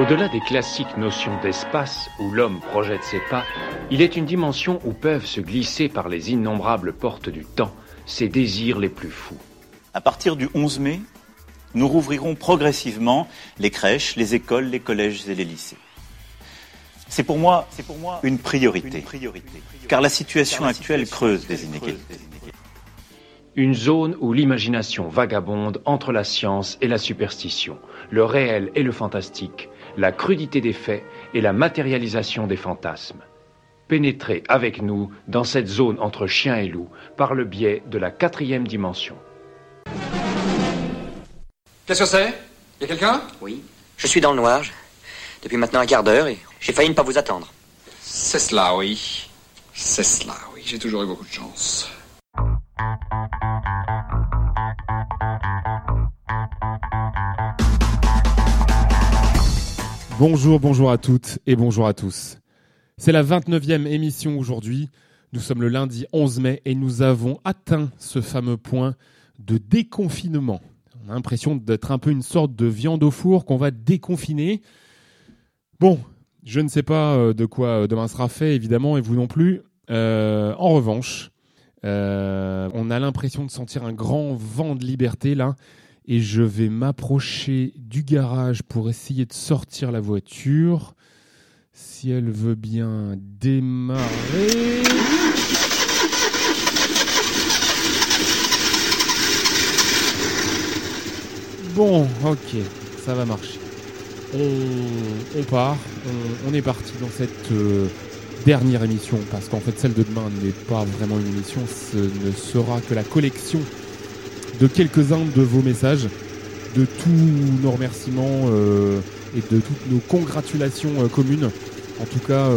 Au-delà des classiques notions d'espace où l'homme projette ses pas, il est une dimension où peuvent se glisser par les innombrables portes du temps ses désirs les plus fous. À partir du 11 mai, nous rouvrirons progressivement les crèches, les écoles, les collèges et les lycées. C'est pour moi, c'est pour moi une priorité, car la situation actuelle creuse des inégalités. Une zone où l'imagination vagabonde entre la science et la superstition, le réel et le fantastique, la crudité des faits et la matérialisation des fantasmes. Pénétrez avec nous dans cette zone entre chien et loup par le biais de la quatrième dimension. Qu'est-ce que c'est? Y a quelqu'un? Oui. Je suis dans le noir. Depuis maintenant un quart d'heure et j'ai failli ne pas vous attendre. C'est cela, oui. C'est cela, oui. J'ai toujours eu beaucoup de chance. Bonjour, bonjour à toutes et bonjour à tous. C'est la 29e émission aujourd'hui. Nous sommes le lundi 11 mai et nous avons atteint ce fameux point de déconfinement. On a l'impression d'être un peu une sorte de viande au four qu'on va déconfiner. Bon, je ne sais pas euh, de quoi euh, demain sera fait, évidemment, et vous non plus. Euh, en revanche, on a l'impression de sentir un grand vent de liberté là et je vais m'approcher du garage pour essayer de sortir la voiture. Si elle veut bien démarrer. Bon, ok, ça va marcher. On, part, on, est parti dans cette euh, dernière émission, parce qu'en fait celle de demain n'est pas vraiment une émission, ce ne sera que la collection de quelques-uns de vos messages, de tous nos remerciements euh, et de toutes nos congratulations euh, communes. En tout cas,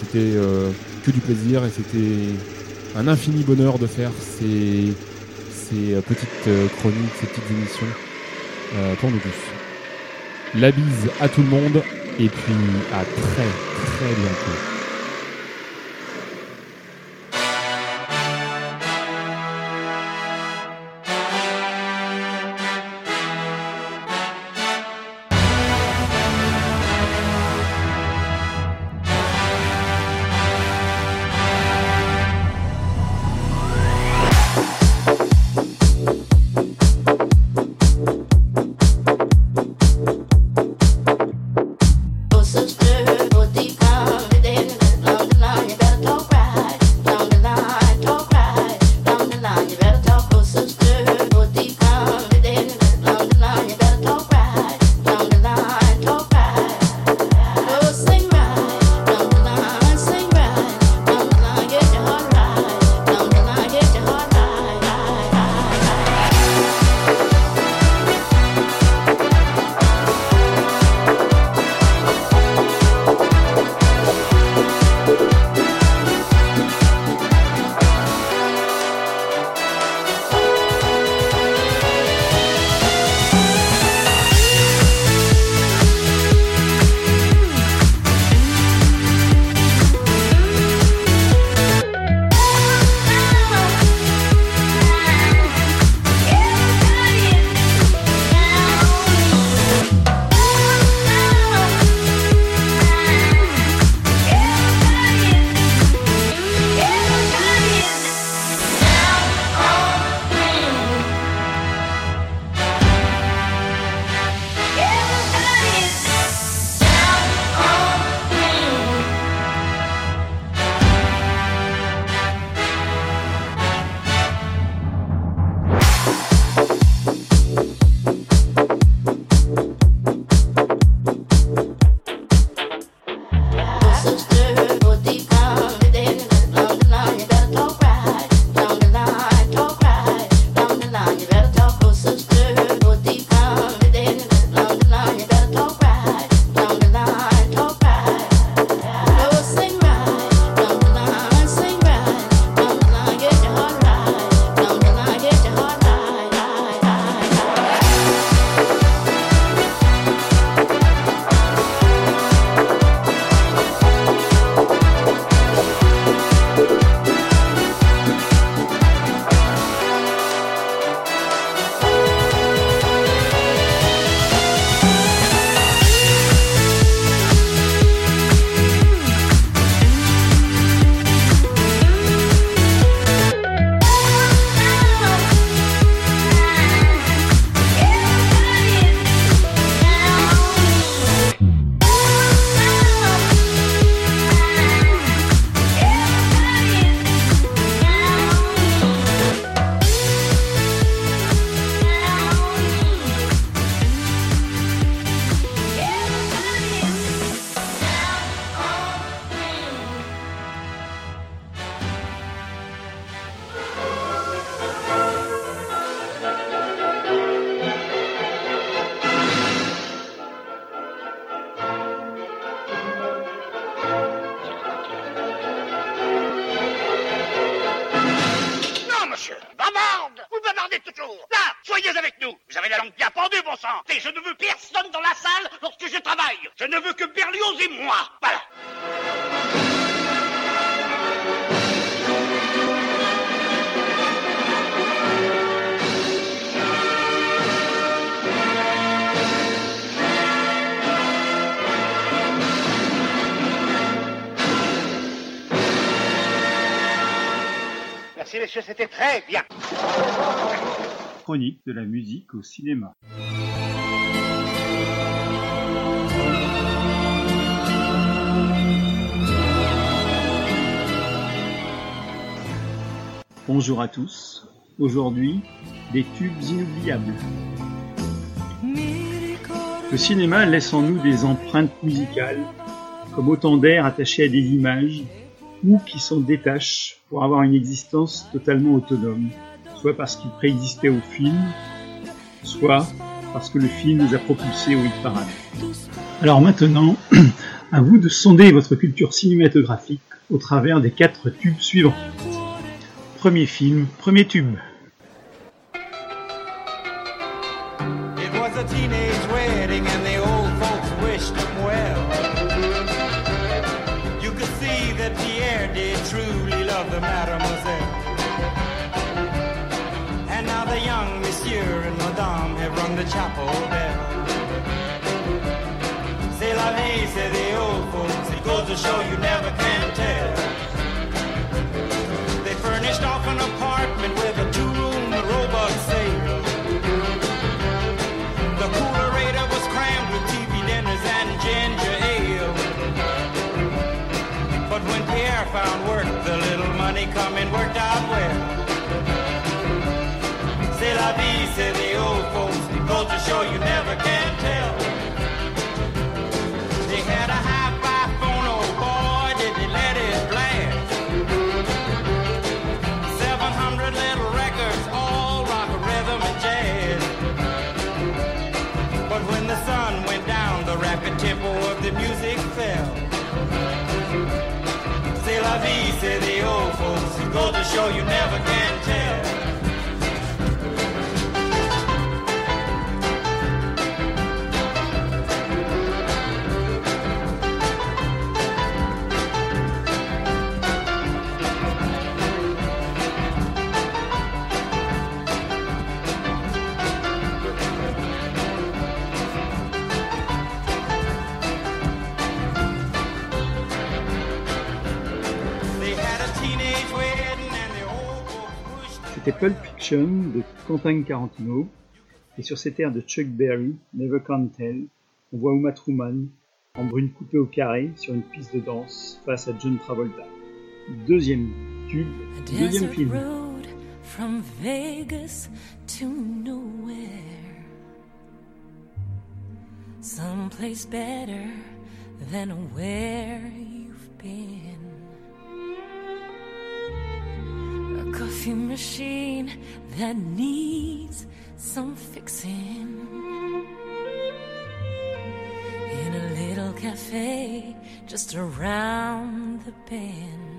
c'était que du plaisir et c'était un infini bonheur de faire ces, ces petites chroniques, ces petites émissions pour nous tous. La bise à tout le monde et puis à très très bientôt. C'était très bien. Chronique de la musique au cinéma. Bonjour à tous. Aujourd'hui, des tubes inoubliables. Le cinéma laisse en nous des empreintes musicales, comme autant d'air attachés à des images, ou qui s'en détachent pour avoir une existence totalement autonome, soit parce qu'ils préexistaient au film, soit parce que le film les a propulsés au hit parade. Alors maintenant, à vous de sonder votre culture cinématographique au travers des quatre tubes suivants. Premier film, premier tube. Chapel bell. C'est la vie, say the old folks. It goes to show you never can la the old folks. Goes to show you never can tell. C'était Pulp Fiction de Quentin Tarantino. Et sur cet air de Chuck Berry, Never Can Tell, on voit Uma Thurman en brune coupée au carré sur une piste de danse face à John Travolta. Deuxième tube, deuxième film. road from Vegas to nowhere. Someplace better than where you've been. Machine that needs some fixing. In a little cafe just around the bend.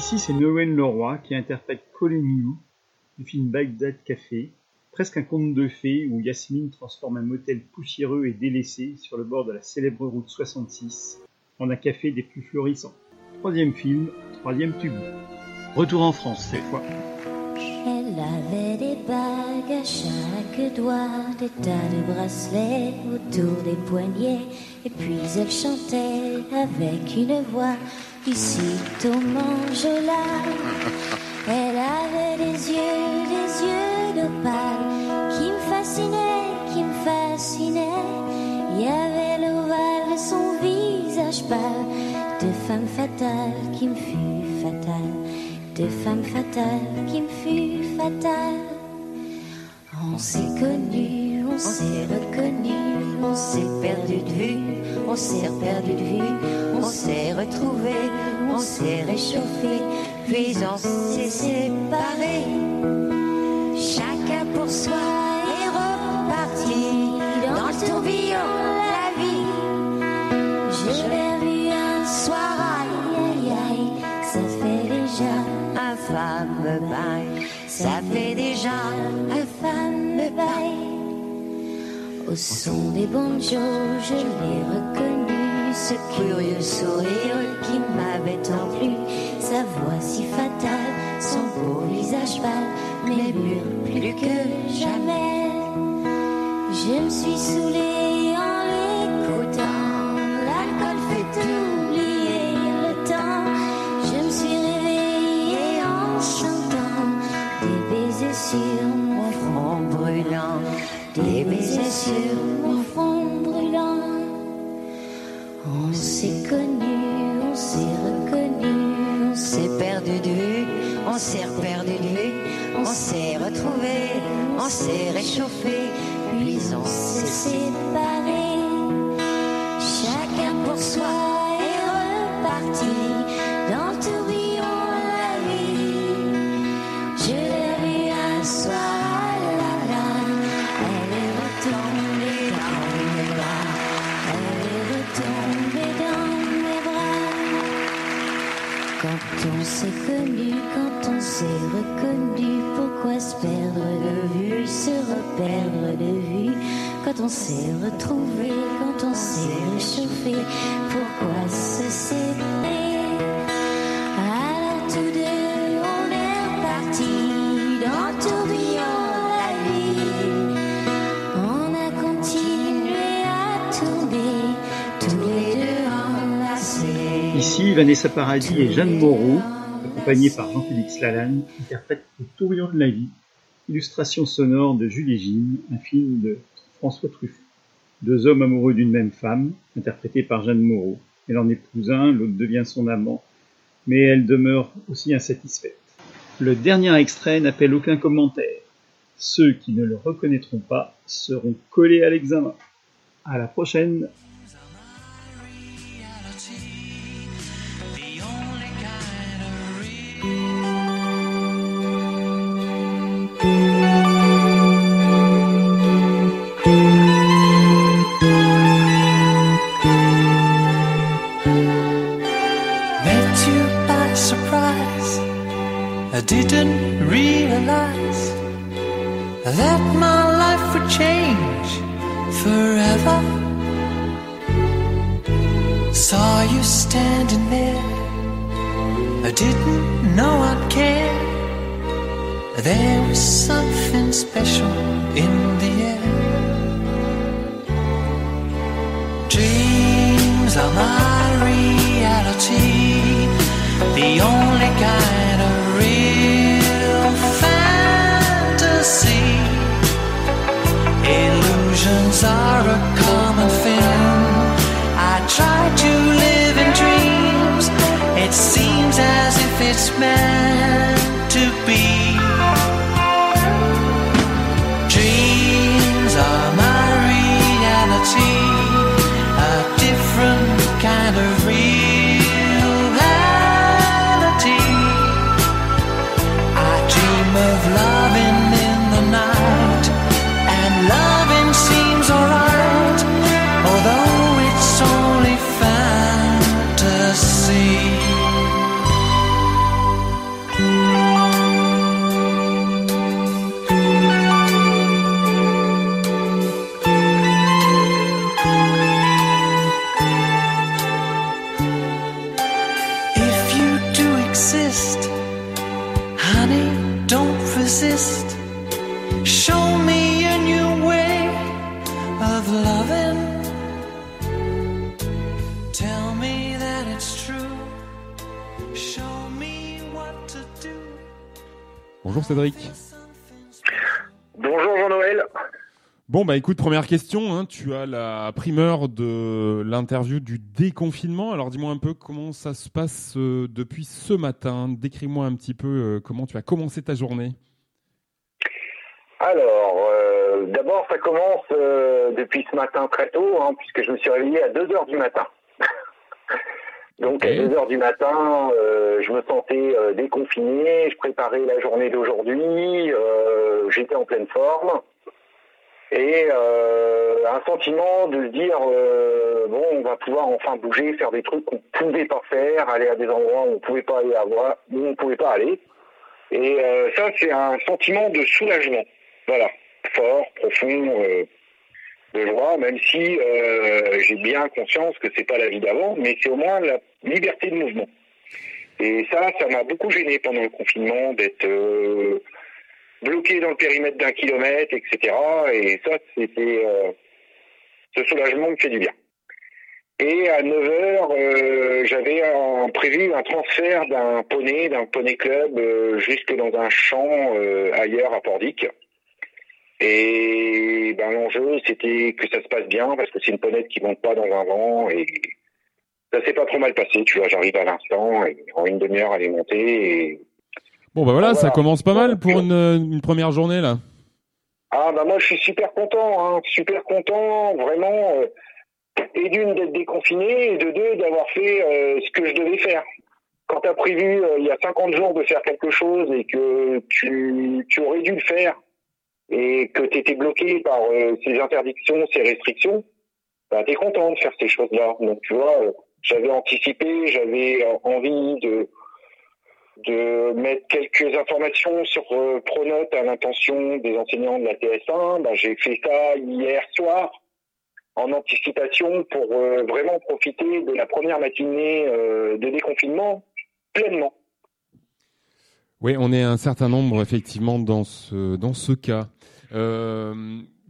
Ici, c'est Noël Leroy qui interprète Colin You du film Bagdad Café, presque un conte de fées où Yasmine transforme un motel poussiéreux et délaissé sur le bord de la célèbre route 66 en un café des plus florissants. Troisième film, troisième tube. Retour en France cette fois. Elle avait des bagues à chaque doigt, des tas de bracelets autour des poignets, et puis elle chantait avec une voix ici au manjola. Elle avait des yeux, des yeux d'opale qui me fascinaient, qui me fascinaient. Il y avait l'ovale de son visage pâle, de femme fatale qui me fut fatale de femme fatale qui me fut fatale. On s'est connus, on s'est reconnus, on s'est perdu de vue, on s'est perdu de vue, on s'est retrouvés, on s'est réchauffé, puis on s'est séparés. Chacun pour soi est reparti dans le tourbillon de la vie. Je l'ai vu un soir, aïe aïe aïe, ça fait déjà un fameux. Ça fait déjà Au son des banjos, je l'ai reconnu, ce curieux sourire qui m'avait tant plu, sa voix si fatale, son beau visage pâle, mais mûr plus que jamais. Je me suis saoulée des baisers sur mon front brûlant. On s'est connus, on s'est reconnus, on s'est perdu de on s'est reperdu de on s'est retrouvés, on s'est réchauffé, puis on s'est séparés. Ici, Vanessa Paradis et Jeanne Moreau, accompagnés par Jean-Félix Lalanne, interprètent Le tourbillon de la vie, illustration sonore de Jules et Gilles, un film de François Truffaut. Deux hommes amoureux d'une même femme, interprétés par Jeanne Moreau. Elle en épouse un, l'autre devient son amant, mais elle demeure aussi insatisfaite. Le dernier extrait n'appelle aucun commentaire. Ceux qui ne le reconnaîtront pas seront collés à l'examen. À la prochaine it's meant to be. Cédric. Bonjour Jean-Noël. Bon bah écoute, première question, hein, tu as la primeur de l'interview du déconfinement. Alors dis-moi un peu comment ça se passe euh, depuis ce matin. Décris-moi un petit peu euh, comment tu as commencé ta journée. Alors, euh, d'abord, ça commence depuis ce matin très tôt, hein, puisque je me suis réveillé à 2 heures du matin. Donc, à 2 heures du matin, euh, je me sentais euh, déconfiné, je préparais la journée d'aujourd'hui, euh, j'étais en pleine forme. Et euh, un sentiment de se dire, euh, bon, on va pouvoir enfin bouger, faire des trucs qu'on ne pouvait pas faire, aller à des endroits où on ne pouvait pas aller avoir, où on ne pouvait pas aller. Et euh, ça, c'est un sentiment de soulagement. Voilà, fort, profond, euh, de joie, même si euh, j'ai bien conscience que c'est pas la vie d'avant, mais c'est au moins la liberté de mouvement. Et ça, ça m'a beaucoup gêné pendant le confinement d'être euh, bloqué dans le périmètre d'un kilomètre, etc. Et ça, c'était euh, ce soulagement me fait du bien. Et à 9 heures, euh, j'avais prévu un transfert d'un poney, d'un poney club, euh, jusque dans un champ euh, ailleurs à Pordic. Et ben, l'enjeu, c'était que ça se passe bien, parce que c'est une ponette qui monte pas dans un vent. Et ça s'est pas trop mal passé, tu vois. J'arrive à l'instant, et en une demi-heure, elle est montée. Et... Bon bah voilà, ça Voilà. commence pas mal pour une, une première journée là. Ah bah moi je suis super content, hein, super content, vraiment. euh, et d'une d'être déconfiné, et de deux d'avoir fait euh, ce que je devais faire. Quand tu as prévu euh, il y a 50 jours de faire quelque chose et que tu, tu aurais dû le faire et que tu étais bloqué par euh, ces interdictions, ces restrictions, bah, tu es content de faire ces choses-là. Donc tu vois, euh, j'avais anticipé, j'avais euh, envie de de mettre quelques informations sur euh, Pronote à l'intention des enseignants de la TS1. Ben, j'ai fait ça hier soir en anticipation pour euh, vraiment profiter de la première matinée de déconfinement pleinement. Oui, on est un certain nombre effectivement dans ce dans ce cas. Euh,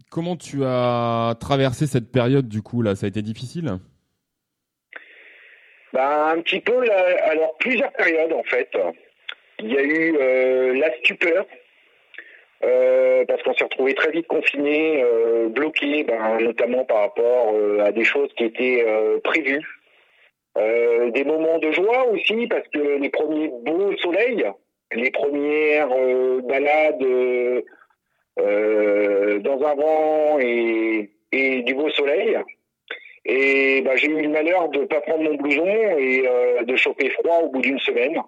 comment tu as traversé cette période du coup là? Ça a été difficile? Ben, un petit peu, alors plusieurs périodes en fait. Il y a eu euh, la stupeur, euh, parce qu'on s'est retrouvé très vite confiné, bloqué, ben, notamment par rapport à des choses qui étaient prévues. Des moments de joie aussi, parce que les premiers beaux soleils, les premières euh, balades euh, euh, dans un vent et, et du beau soleil, et bah, j'ai eu le malheur de pas prendre mon blouson et euh, de choper froid au bout d'une semaine.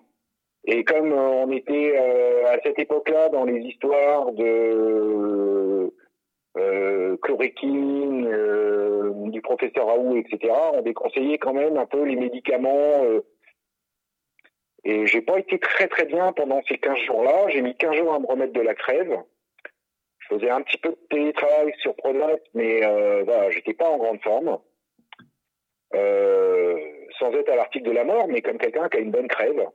Et comme euh, on était à cette époque-là dans les histoires de euh, chloroquine, euh, du professeur Raoult, etc., on déconseillait quand même un peu les médicaments. euh, et j'ai pas été très très bien pendant ces 15 jours-là. J'ai mis 15 jours à me remettre de la crève. Je faisais un petit peu de télétravail sur Pronote, mais euh, voilà, j'étais pas en grande forme. Euh, sans être à l'article de la mort, mais comme quelqu'un qui a une bonne crève.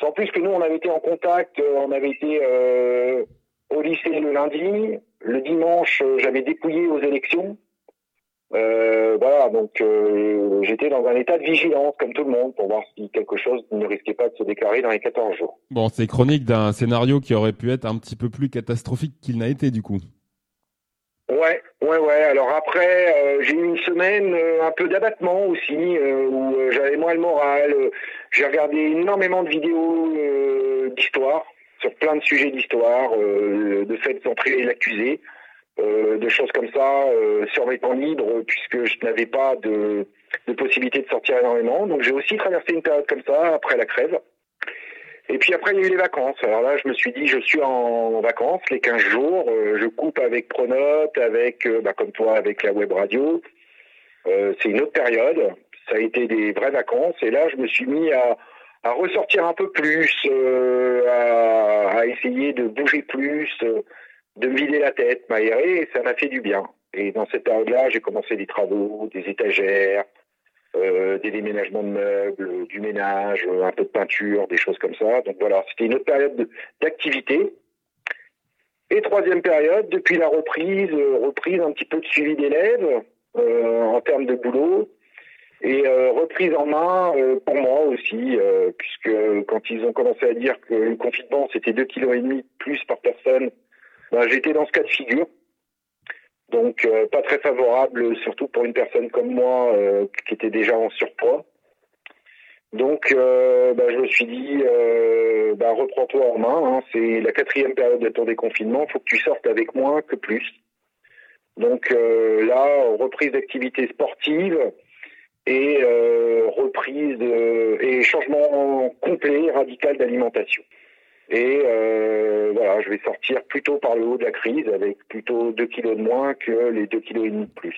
Sans plus que nous, on avait été en contact, euh, on avait été euh, au lycée le lundi, le dimanche, euh, j'avais dépouillé aux élections. Euh, voilà, donc euh, j'étais dans un état de vigilance, comme tout le monde, pour voir si quelque chose ne risquait pas de se déclarer dans les 14 jours. Bon, c'est chronique d'un scénario qui aurait pu être un petit peu plus catastrophique qu'il n'a été du coup. Ouais, ouais, ouais. Alors après, euh, j'ai eu une semaine euh, un peu d'abattement aussi, euh, où j'avais moins le moral. J'ai regardé énormément de vidéos d'histoire, sur plein de sujets d'histoire, de fait d'entrer l'accusé, euh, de choses comme ça, euh, sur mes temps libres, puisque je n'avais pas de, de possibilité de sortir énormément. Donc j'ai aussi traversé une période comme ça, après la crève. Et puis après, il y a eu les vacances. Alors là, je me suis dit, je suis en vacances les 15 jours. euh, je coupe avec Pronote, avec, euh, bah, comme toi, avec la web radio. Euh, c'est une autre période. Ça a été des vraies vacances. Et là, je me suis mis à, à ressortir un peu plus, euh, à, à essayer de bouger plus, de me vider la tête, m'aérer. Et ça m'a fait du bien. Et dans cette période-là, j'ai commencé des travaux, des étagères, euh, des déménagements de meubles, du ménage, un peu de peinture, des choses comme ça. Donc voilà, c'était une autre période de- d'activité. Et troisième période, depuis la reprise, euh, reprise un petit peu de suivi d'élèves euh, en termes de boulot et euh, reprise en main euh, pour moi aussi, euh, puisque quand ils ont commencé à dire que le confinement c'était deux kilos et demi de plus par personne, ben, j'étais dans ce cas de figure. Donc euh, pas très favorable, surtout pour une personne comme moi euh, qui était déjà en surpoids. Donc euh, ben, je me suis dit, ben, reprends-toi en main. hein. c'est la quatrième période de ton déconfinement. faut que tu sortes avec moins que plus. Donc là, reprise d'activité sportive et reprise de- et changement complet, radical d'alimentation. Et euh, voilà, je vais sortir plutôt par le haut de la crise avec plutôt 2 kilos de moins que les 2 kilos et demi de plus.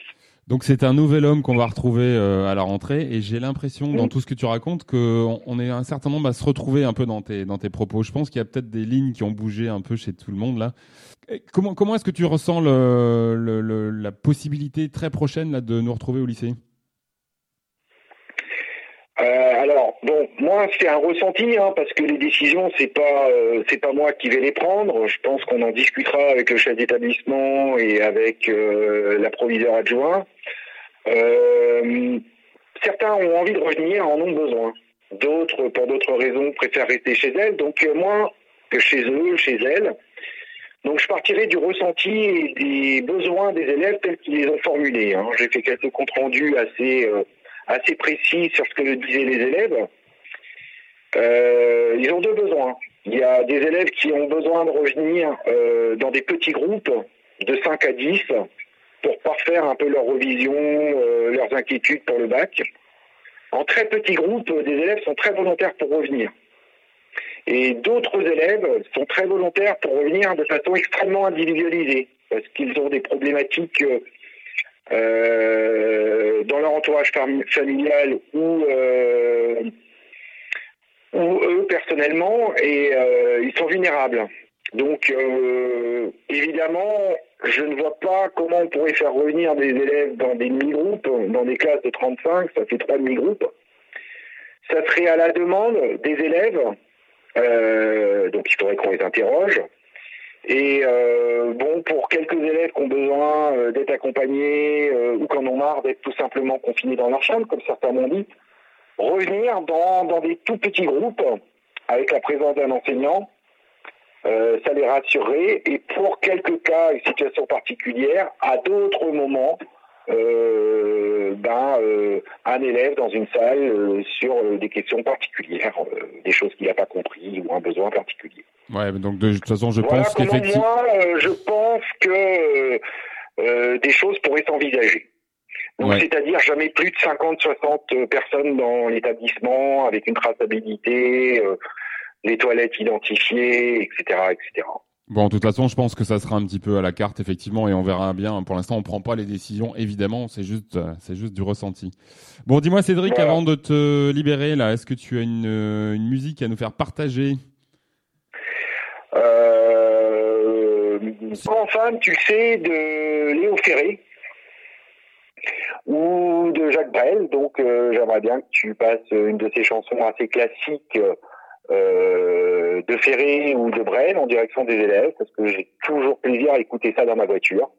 Donc c'est un nouvel homme qu'on va retrouver euh, à la rentrée et j'ai l'impression dans tout ce que tu racontes qu'on on est un certain nombre à se retrouver un peu dans tes dans tes propos. Je pense qu'il y a peut-être des lignes qui ont bougé un peu chez tout le monde là. Et comment comment est-ce que tu ressens le, le- le- la possibilité très prochaine là de nous retrouver au lycée? Euh, alors bon, moi c'est un ressenti hein, parce que les décisions c'est pas euh, c'est pas moi qui vais les prendre. Je pense qu'on en discutera avec le chef d'établissement et avec euh, l'approviseur adjoint. Euh, certains ont envie de revenir, en ont besoin. D'autres, pour d'autres raisons, préfèrent rester chez elles. Donc euh, moi, que chez eux, chez elles. Donc je partirai du ressenti et des besoins des élèves tels qu'ils les ont formulés. hein. J'ai fait quelques comptes rendus assez euh, assez précis sur ce que disaient les élèves. Euh, ils ont deux besoins. Il y a des élèves qui ont besoin de revenir euh, dans des petits groupes de 5 à 10 pour parfaire un peu leur revision, euh, leurs inquiétudes pour le bac. En très petits groupes, des élèves sont très volontaires pour revenir. Et d'autres élèves sont très volontaires pour revenir de façon extrêmement individualisée, parce qu'ils ont des problématiques euh, dans leur entourage fami- familial ou, euh, ou eux personnellement, et euh, ils sont vulnérables. Donc, euh, évidemment, je ne vois pas comment on pourrait faire revenir des élèves dans des demi-groupes, dans des classes de 35, ça fait trois demi-groupes. Ça serait à la demande des élèves, euh, donc il faudrait qu'on les interroge. Et euh, bon, pour quelques élèves qui ont besoin euh, d'être accompagnés euh, ou qui en ont marre d'être tout simplement confinés dans leur chambre, comme certains m'ont dit, revenir dans, dans des tout petits groupes avec la présence d'un enseignant, euh, ça les rassurerait. Et pour quelques cas et situations particulières, à d'autres moments, euh, ben, euh, un élève dans une salle euh, sur euh, des questions particulières, euh, des choses qu'il n'a pas compris ou un besoin particulier. Ouais, donc de toute façon, je voilà pense qu'effectivement. moi, euh, je pense que des choses pourraient s'envisager. Donc, Ouais. c'est-à-dire jamais plus de 50-60 personnes dans l'établissement avec une traçabilité, euh, les toilettes identifiées, etc., etc. Bon, de toute façon, je pense que ça sera un petit peu à la carte, effectivement, et on verra bien. Pour l'instant, on prend pas les décisions, évidemment, c'est juste, euh, c'est juste du ressenti. Bon, dis-moi, Cédric, Voilà. avant de te libérer, là, est-ce que tu as une, euh, une musique à nous faire partager? Euh, en fan, tu sais, de Léo Ferré ou de Jacques Brel. Donc, euh, j'aimerais bien que tu passes une de ces chansons assez classiques euh, de Ferré ou de Brel en direction des élèves, parce que j'ai toujours plaisir à écouter ça dans ma voiture.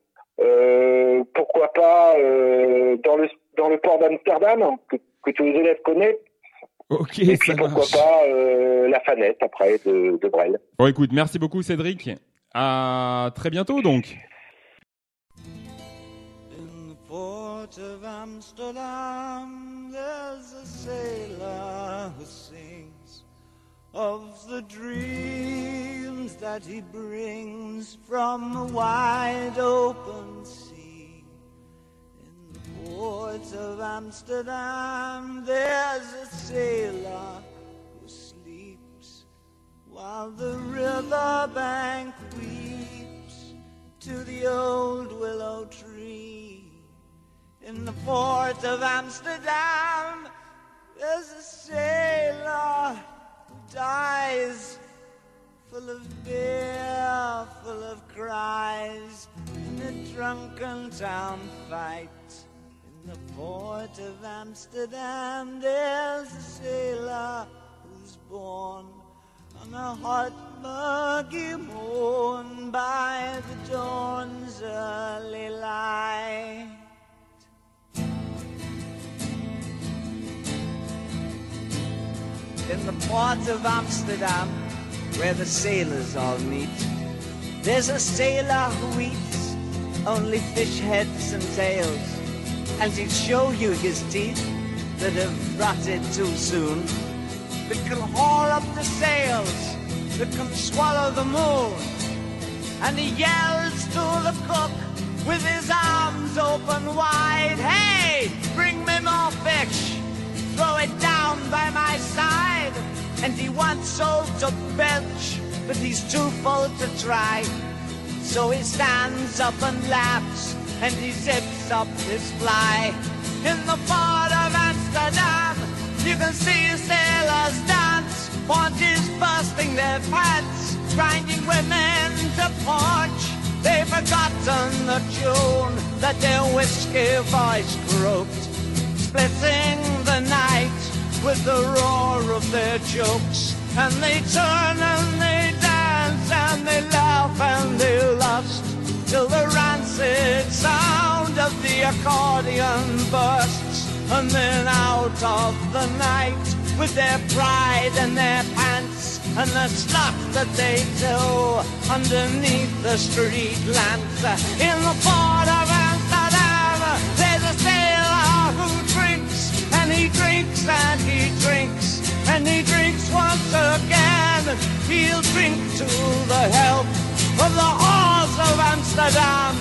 Euh, pourquoi pas euh, dans le dans le port d'Amsterdam que, que tous les élèves connaissent. Ok, Et puis ça pourquoi marche. pas euh, la fanette après de, de Brel. Bon, écoute, merci beaucoup, Cédric. À très bientôt, donc. In the port of Amsterdam, there's a sailor who sings of the dreams that he brings from the wide open sea. In the port of Amsterdam, there's a sailor who sleeps while the riverbank weeps to the old willow tree. In the port of Amsterdam, there's a sailor dies full of beer, full of cries, in a drunken town fight. In the port of Amsterdam, there's a sailor who's born on a hot, muggy morn by the dawn's early light. In the port of Amsterdam, where the sailors all meet, there's a sailor who eats only fish heads and tails, and he'll show you his teeth that have rotted too soon, that can haul up the sails, that can swallow the moon. And he yells to the cook with his arms open wide, Hey, bring me more fish! Throw it down by my side! And he wants so to belch, but he's too full to try. So he stands up and laughs, and he zips up his fly. In the port of Amsterdam, you can see sailors dance, ponches busting their pants, grinding women to punch. They've forgotten the tune that their whiskey voice croaked, splitting the night with the roar of their jokes. And they turn and they dance and they laugh and they lust till the rancid sound of the accordion bursts. And then out of the night with their pride and their pants and the stuff that they do underneath the street lamps. In the port he drinks and he drinks and he drinks once again. He'll drink to the health of the whores of Amsterdam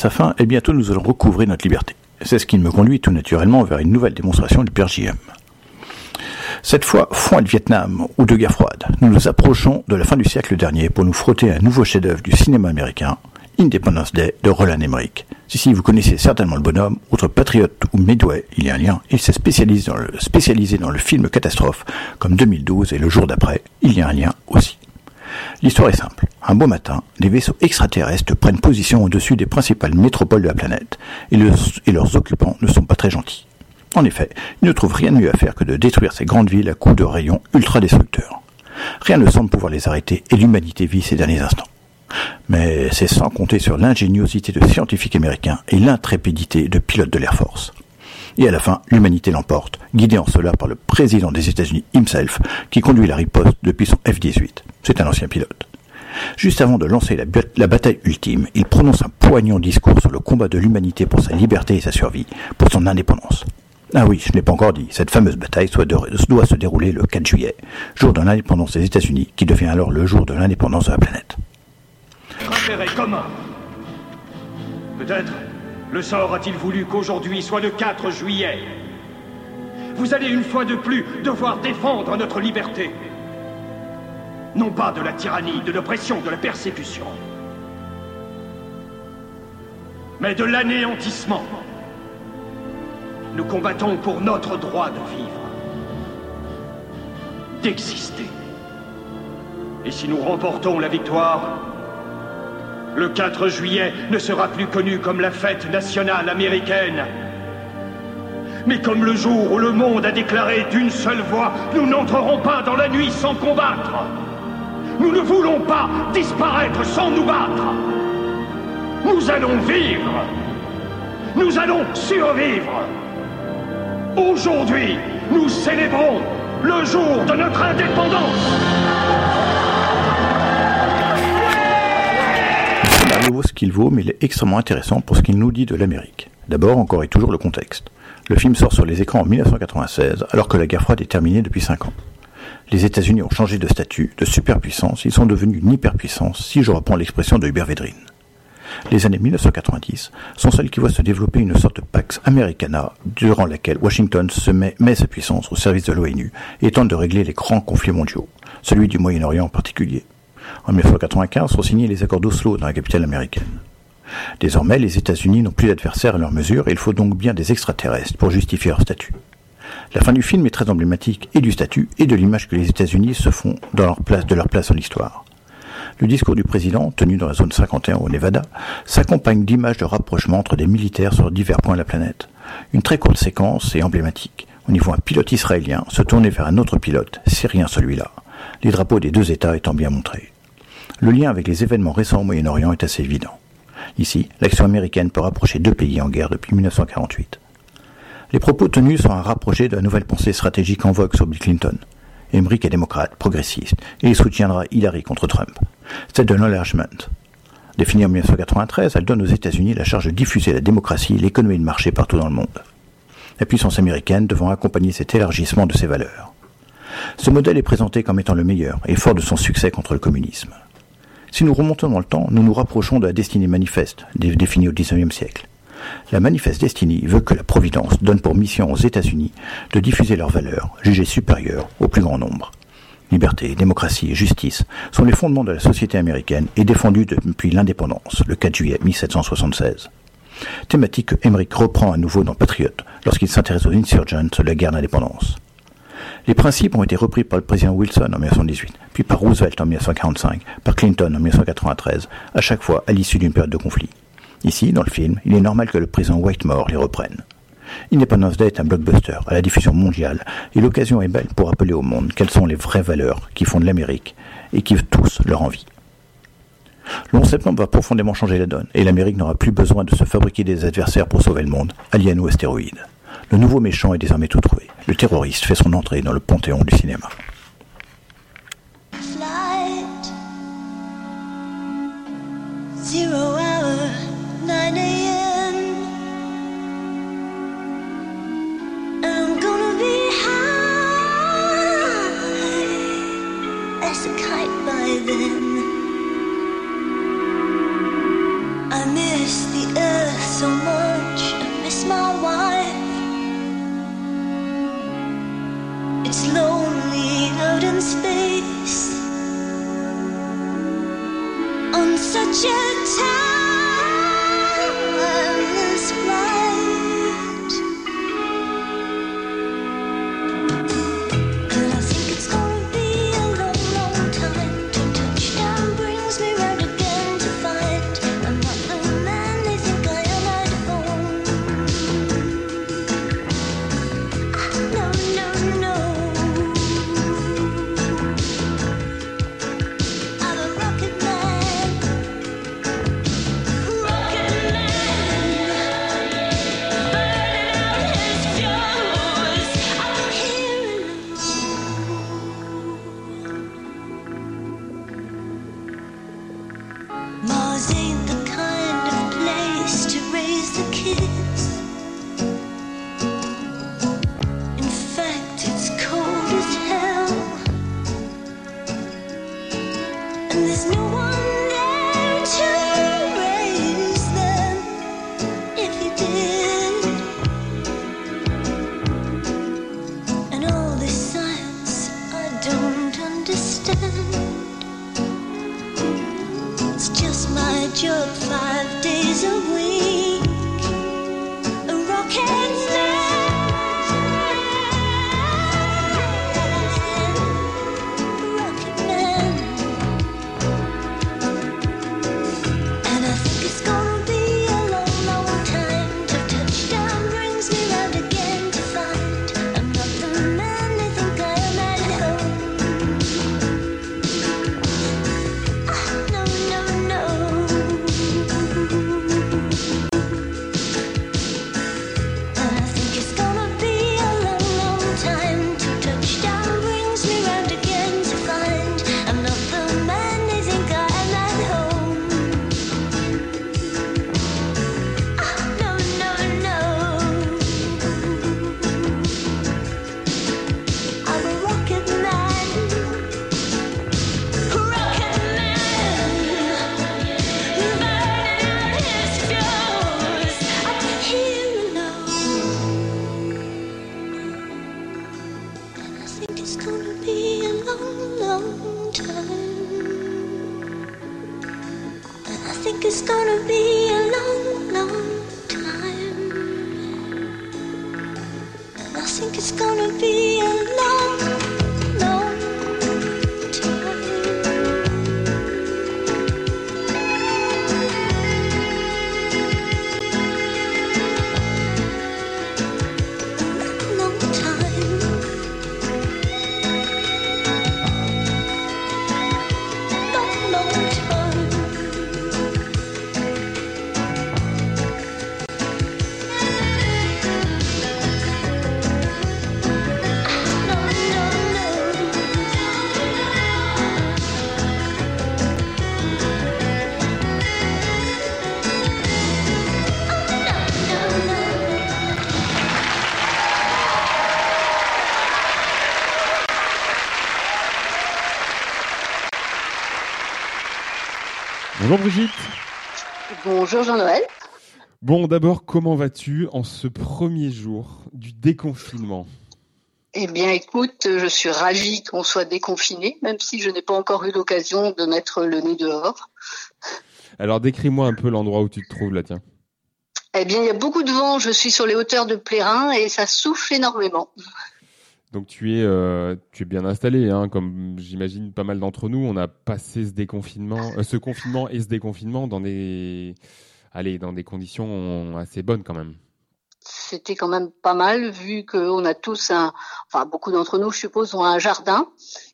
sa fin et bientôt nous allons recouvrer notre liberté. C'est ce qui me conduit tout naturellement vers une nouvelle démonstration du père JM. Cette fois, fond de Vietnam ou de guerre froide, nous nous approchons de la fin du siècle dernier pour nous frotter un nouveau chef-d'œuvre du cinéma américain, Independence Day de Roland Emmerich. Si, si, vous connaissez certainement le bonhomme, outre Patriote ou Midway, il y a un lien, il s'est spécialisé dans le, spécialisé dans le film catastrophe, comme 2012 et le jour d'après, il y a un lien aussi. L'histoire est simple. Un beau matin, des vaisseaux extraterrestres prennent position au-dessus des principales métropoles de la planète, et, le- et leurs occupants ne sont pas très gentils. En effet, ils ne trouvent rien de mieux à faire que de détruire ces grandes villes à coups de rayons ultra-destructeurs. Rien ne semble pouvoir les arrêter, et l'humanité vit ces derniers instants. Mais c'est sans compter sur l'ingéniosité de scientifiques américains et l'intrépidité de pilotes de l'Air Force. Et à la fin, l'humanité l'emporte, guidée en cela par le président des États-Unis himself, qui conduit la riposte depuis son F-18. C'est un ancien pilote. Juste avant de lancer la, bataille ultime, il prononce un poignant discours sur le combat de l'humanité pour sa liberté et sa survie, pour son indépendance. Ah oui, je ne l'ai pas encore dit, cette fameuse bataille doit se dérouler le 4 juillet, jour de l'indépendance des États-Unis, qui devient alors le jour de l'indépendance de la planète. Commun. Peut-être le sort a-t-il voulu qu'aujourd'hui soit le 4 juillet? Vous allez une fois de plus devoir défendre notre liberté. Non pas de la tyrannie, de l'oppression, de la persécution, mais de l'anéantissement. Nous combattons pour notre droit de vivre, d'exister. Et si nous remportons la victoire, le 4 juillet ne sera plus connu comme la fête nationale américaine, mais comme le jour où le monde a déclaré d'une seule voix Nous n'entrerons pas dans la nuit sans combattre. Nous ne voulons pas disparaître sans nous battre. Nous allons vivre. Nous allons survivre. Aujourd'hui, nous célébrons le jour de notre indépendance. Il vaut ce qu'il vaut, mais il est extrêmement intéressant pour ce qu'il nous dit de l'Amérique. D'abord, encore et toujours le contexte. Le film sort sur les écrans en 1996, alors que la guerre froide est terminée depuis 5 ans. Les États-Unis ont changé de statut, de superpuissance, ils sont devenus une hyperpuissance, si je reprends l'expression de Hubert Védrine. Les années 1990 sont celles qui voient se développer une sorte de Pax Americana, durant laquelle Washington se met, met sa puissance au service de l'ONU et tente de régler les grands conflits mondiaux, celui du Moyen-Orient en particulier. En 1995 sont signés les accords d'Oslo dans la capitale américaine. Désormais, les États-Unis n'ont plus d'adversaires à leur mesure et il faut donc bien des extraterrestres pour justifier leur statut. La fin du film est très emblématique et du statut et de l'image que les États-Unis se font dans leur place, de leur place dans l'histoire. Le discours du président, tenu dans la zone 51 au Nevada, s'accompagne d'images de rapprochement entre des militaires sur divers points de la planète. Une très courte séquence est emblématique. On y voit un pilote israélien se tourner vers un autre pilote, syrien celui-là, les drapeaux des deux États étant bien montrés. Le lien avec les événements récents au Moyen-Orient est assez évident. Ici, l'action américaine peut rapprocher deux pays en guerre depuis 1948. Les propos tenus sont à rapprocher de la nouvelle pensée stratégique en vogue sur Bill Clinton. Emmerich est démocrate, progressiste, et il soutiendra Hillary contre Trump. C'est de l'enlargement. Définie en 1993, elle donne aux États-Unis la charge de diffuser la démocratie et l'économie de marché partout dans le monde. La puissance américaine devant accompagner cet élargissement de ses valeurs. Ce modèle est présenté comme étant le meilleur et fort de son succès contre le communisme. Si nous remontons dans le temps, nous nous rapprochons de la destinée manifeste, définie au XIXe siècle. La manifeste destinée veut que la Providence donne pour mission aux États-Unis de diffuser leurs valeurs, jugées supérieures au plus grand nombre. Liberté, démocratie et justice sont les fondements de la société américaine et défendus depuis l'indépendance, le 4 juillet 1776. Thématique que Emmerich reprend à nouveau dans Patriot lorsqu'il s'intéresse aux insurgents de la guerre d'indépendance. Les principes ont été repris par le président Wilson en 1918, puis par Roosevelt en 1945, par Clinton en 1993, à chaque fois à l'issue d'une période de conflit. Ici, dans le film, il est normal que le président Whitemore les reprenne. Independence Day est un blockbuster à la diffusion mondiale et l'occasion est belle pour rappeler au monde quelles sont les vraies valeurs qui fondent l'Amérique et qui tous leur envie. Le 11 septembre va profondément changer la donne et l'Amérique n'aura plus besoin de se fabriquer des adversaires pour sauver le monde, aliens ou astéroïdes. Le nouveau méchant est désormais tout trouvé. Le terroriste fait son entrée dans le panthéon du cinéma. Flight. Zero hour, 9 a.m. I'm gonna be high as a kite by then. I miss the earth so much. I miss my wife. It's lonely out in space. On such a timeless Bonjour Jean-Noël. Bon, d'abord, comment vas-tu en ce premier jour du déconfinement? Eh bien, écoute, je suis ravie qu'on soit déconfiné, même si je n'ai pas encore eu l'occasion de mettre le nez dehors. Alors, décris-moi un peu l'endroit où tu te trouves là, tiens. Eh bien, il y a beaucoup de vent. Je suis sur les hauteurs de Plérin et ça souffle énormément. Donc tu es, euh, tu es bien installé, hein, comme j'imagine pas mal d'entre nous. On a passé ce déconfinement, euh, ce confinement et ce déconfinement dans des, allez, dans des conditions assez bonnes quand même. C'était quand même pas mal vu qu'on a tous un, enfin beaucoup d'entre nous, je suppose, ont un jardin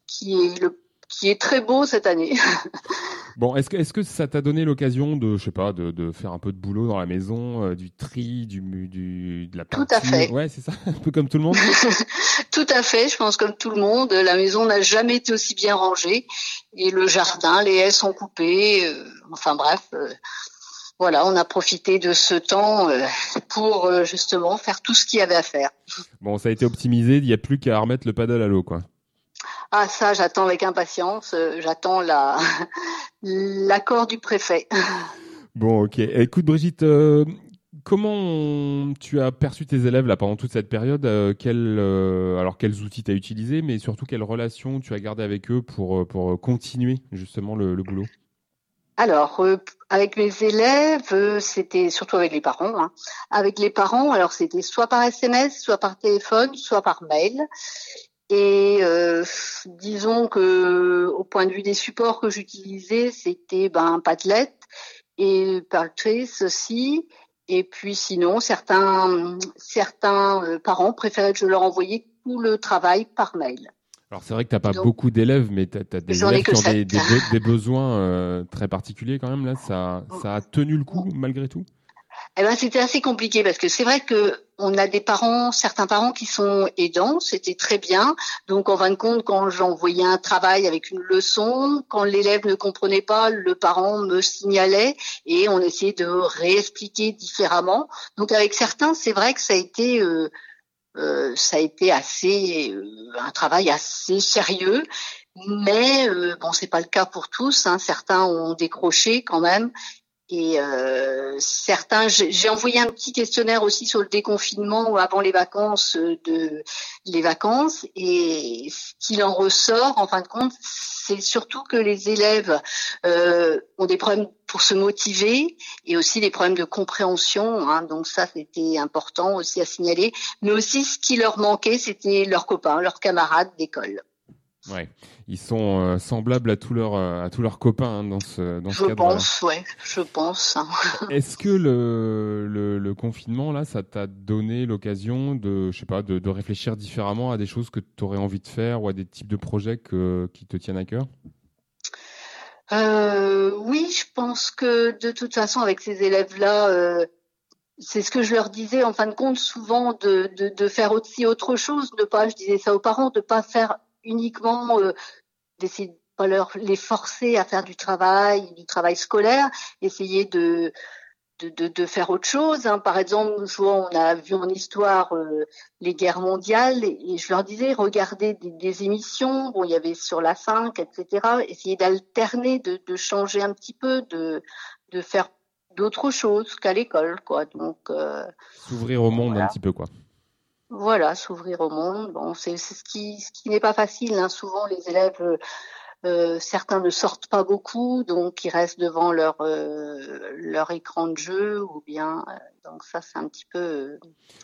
qui est le, qui est très beau cette année. Bon, est-ce que, est-ce que ça t'a donné l'occasion de, je sais pas, de, de faire un peu de boulot dans la maison, euh, du tri, du, du, de la Tout peinture à fait. Ouais, c'est ça, un peu comme tout le monde. Tout à fait, je pense comme tout le monde, la maison n'a jamais été aussi bien rangée et le jardin, les haies sont coupées, euh, enfin bref, euh, voilà, on a profité de ce temps pour justement faire tout ce qu'il y avait à faire. Bon, ça a été optimisé. Il n'y a plus qu'à remettre le paddle à l'eau, quoi. Ah ça, j'attends avec impatience, euh, j'attends la l'accord du préfet. Bon, ok. Écoute, Brigitte, euh, comment on- tu as perçu tes élèves là pendant toute cette période euh, quels, euh, Alors, quels outils tu as utilisés, mais surtout quelles relations tu as gardées avec eux pour, pour continuer justement le, le boulot? Alors, euh, avec mes élèves, euh, c'était surtout avec les parents. hein. Avec les parents, alors c'était soit par SMS, soit par téléphone, soit par mail. Et euh, disons que au point de vue des supports que j'utilisais, c'était ben Padlet et Perltrace aussi. Et puis sinon, certains certains euh, parents préféraient que je leur envoyais tout le travail par mail. Alors, c'est vrai que tu n'as pas Donc- beaucoup d'élèves, mais tu as, des élèves qui ont des besoins euh, très particuliers quand même. Là, ça, ça a tenu le coup malgré tout Eh ben, c'était assez compliqué parce que c'est vrai que on a des parents, certains parents qui sont aidants, c'était très bien. Donc, en fin de compte, quand j'envoyais un travail avec une leçon, quand l'élève ne comprenait pas, le parent me signalait et on essayait de réexpliquer différemment. Donc, avec certains, c'est vrai que ça a été euh, euh, ça a été assez euh, un travail assez sérieux. Mais euh, bon, c'est pas le cas pour tous. Hein. Certains ont décroché quand même. Et euh, certains, j'ai envoyé un petit questionnaire aussi sur le déconfinement avant les vacances euh, de les vacances. Et ce qu'il en ressort, en fin de compte, c'est surtout que les élèves euh, ont des problèmes pour se motiver et aussi des problèmes de compréhension. Hein, donc ça, c'était important aussi à signaler. Mais aussi, ce qui leur manquait, c'était leurs copains, leurs camarades d'école. Ouais. Ils sont euh, semblables à tous leurs euh, à tous leurs copains hein, dans ce dans ce Je cadre-là. pense, ouais, je pense. hein. Est-ce que le, le, le confinement là, ça t'a donné l'occasion de, je sais pas, de, de réfléchir différemment à des choses que tu aurais envie de faire ou à des types de projets que, qui te tiennent à cœur? Euh, oui, je pense que de toute façon, avec ces élèves-là, euh, c'est ce que je leur disais en fin de compte souvent de, de, de faire aussi autre chose, de pas, je disais ça aux parents, de pas faire uniquement euh, d'essayer de pas leur les forcer à faire du travail, du travail scolaire, essayer de de, de, de faire autre chose. hein. Par exemple, vois, on a vu en histoire euh, les guerres mondiales et, je leur disais regardez des, des émissions. Bon, il y avait sur la 5, etc. Essayer d'alterner, de, de changer un petit peu, de de faire d'autres choses qu'à l'école, quoi. Donc euh, S'ouvrir au monde un petit peu quoi. Voilà, s'ouvrir au monde. Bon, c'est ce qui, ce qui n'est pas facile. Hein. Souvent, les élèves, euh, euh, certains ne sortent pas beaucoup, donc ils restent devant leur euh, leur écran de jeu ou bien. donc ça, c'est un petit peu.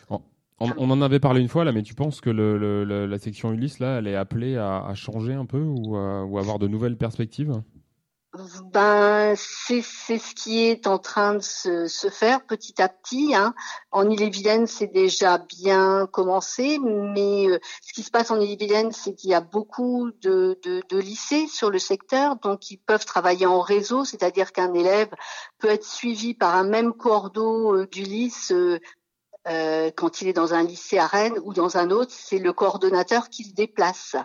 On, on, en avait parlé une fois là, mais tu penses que le, le, la section Ulysse là, elle est appelée à, à changer un peu ou, ou avoir de nouvelles perspectives? Ben, c'est ce qui est en train de se, se faire petit à petit. Hein. En Ille-et-Vilaine, c'est déjà bien commencé, mais euh, ce qui se passe en Ille-et-Vilaine, c'est qu'il y a beaucoup de, de, de, lycées sur le secteur, donc ils peuvent travailler en réseau, c'est-à-dire qu'un élève peut être suivi par un même cordeau euh, du lycée euh, quand il est dans un lycée à Rennes ou dans un autre, c'est le coordonnateur qui se déplace.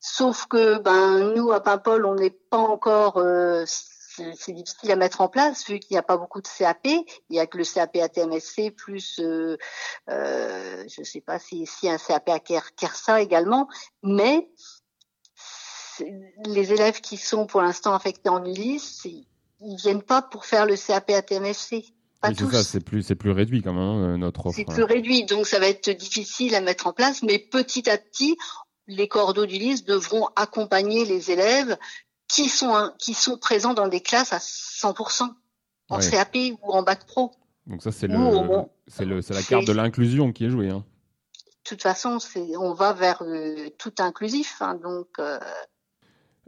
Sauf que ben nous à Paimpol, on n'est pas encore euh, c'est difficile à mettre en place vu qu'il n'y a pas beaucoup de CAP. Il y a que le CAP ATMSC plus, euh, euh, je ne sais pas si, si un CAP à KERSA également, mais les élèves qui sont pour l'instant affectés en Ulysse, ils viennent pas pour faire le CAP ATMSC. Pas c'est ça, c'est plus, c'est plus réduit quand même hein, notre offre. C'est plus réduit, donc ça va être difficile à mettre en place, mais petit à petit, les cordeaux du lycée devront accompagner les élèves qui sont qui sont présents dans des classes à 100% en CAP ou en bac pro. Donc ça c'est le c'est le c'est la carte de l'inclusion qui est jouée. Hein. De toute façon, c'est on va vers euh, tout inclusif, hein, donc. Euh...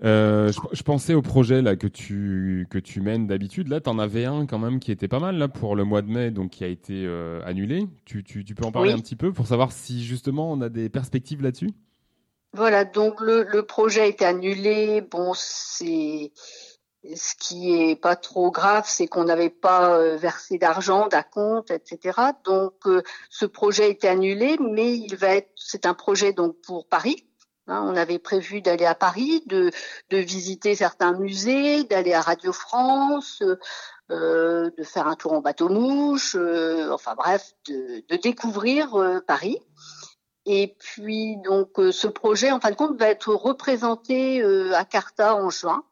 Euh, je, je, pensais au projet là que tu que tu mènes d'habitude. Là, tu en avais un quand même qui était pas mal là pour le mois de mai, donc qui a été euh, annulé. Tu, tu, tu, peux en parler un petit peu pour savoir si justement on a des perspectives là-dessus? Voilà, donc le, le projet a été annulé. Bon, c'est ce qui est pas trop grave, c'est qu'on n'avait pas euh, versé d'argent d'acompte, etc. Donc euh, ce projet a été annulé, mais il va être, c'est un projet donc pour Paris. Hein, on avait prévu d'aller à Paris, de, visiter certains musées, d'aller à Radio France, euh, de faire un tour en bateau mouche, euh, enfin bref, de, découvrir Paris. Et puis donc euh, ce projet, en fin de compte, va être représenté euh, à Carta en juin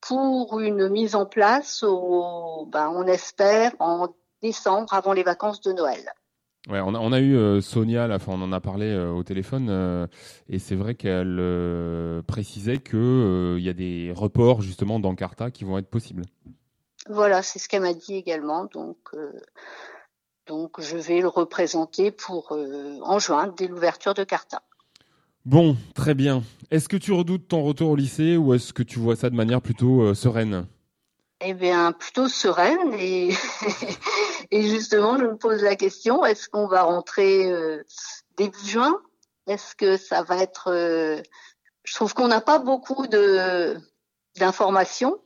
pour une mise en place, au, ben, on espère, en décembre, avant les vacances de Noël. Ouais, on a, on a eu euh, Sonia, là, on en a parlé au téléphone, et c'est vrai qu'elle précisait qu'il y a des reports justement dans Carta qui vont être possibles. Voilà, c'est ce qu'elle m'a dit également. Donc, donc je vais le représenter pour euh, en juin dès l'ouverture de Carta. Bon, très bien. Est-ce que tu redoutes ton retour au lycée ou est-ce que tu vois ça de manière plutôt euh, sereine? Eh bien, plutôt sereine. Et, et justement, je me pose la question est-ce qu'on va rentrer euh, début juin? Est-ce que ça va être Je trouve qu'on n'a pas beaucoup de d'informations.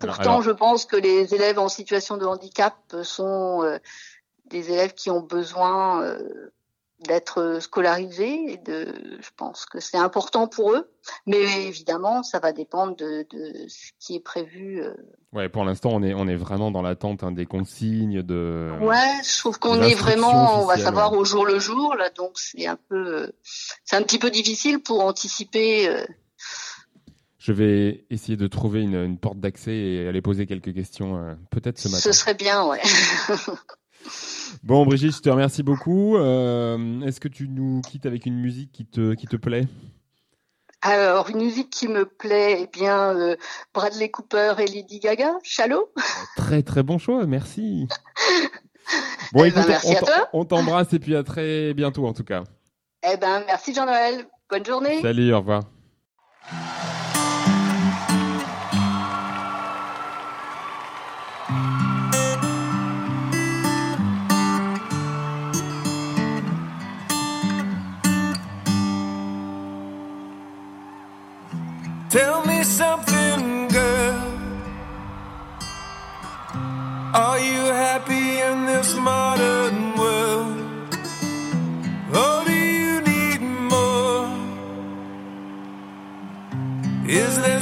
Pourtant, je pense que les élèves en situation de handicap sont euh, des élèves qui ont besoin euh, d'être scolarisés. Et de, je pense que c'est important pour eux, mais évidemment, ça va dépendre de, de ce qui est prévu. Euh. Ouais, pour l'instant, on est on est vraiment dans l'attente hein, des consignes de. Ouais, je trouve qu'on est vraiment, on va savoir au jour le jour là, donc c'est un peu, c'est un petit peu difficile pour anticiper je vais essayer de trouver une, porte d'accès et aller poser quelques questions, euh, peut-être ce matin. Ce serait bien, ouais. bon, Brigitte, je te remercie beaucoup. Euh, est-ce que tu nous quittes avec une musique qui te, qui te plaît? Alors, une musique qui me plaît, eh bien, euh, Bradley Cooper et Lady Gaga, Shallow. Très très bon choix, merci. bon, eh ben, écoute, on t'embrasse et puis à très bientôt en tout cas. Eh ben, merci Jean-Noël. Bonne journée. Salut, au revoir.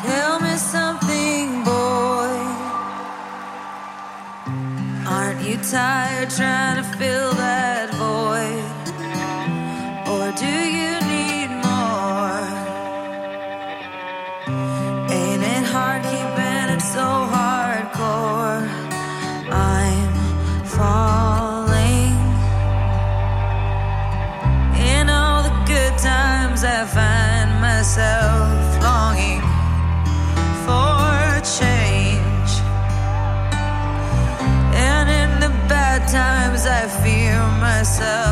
Tell me something, boy. Aren't you tired trying to fill myself.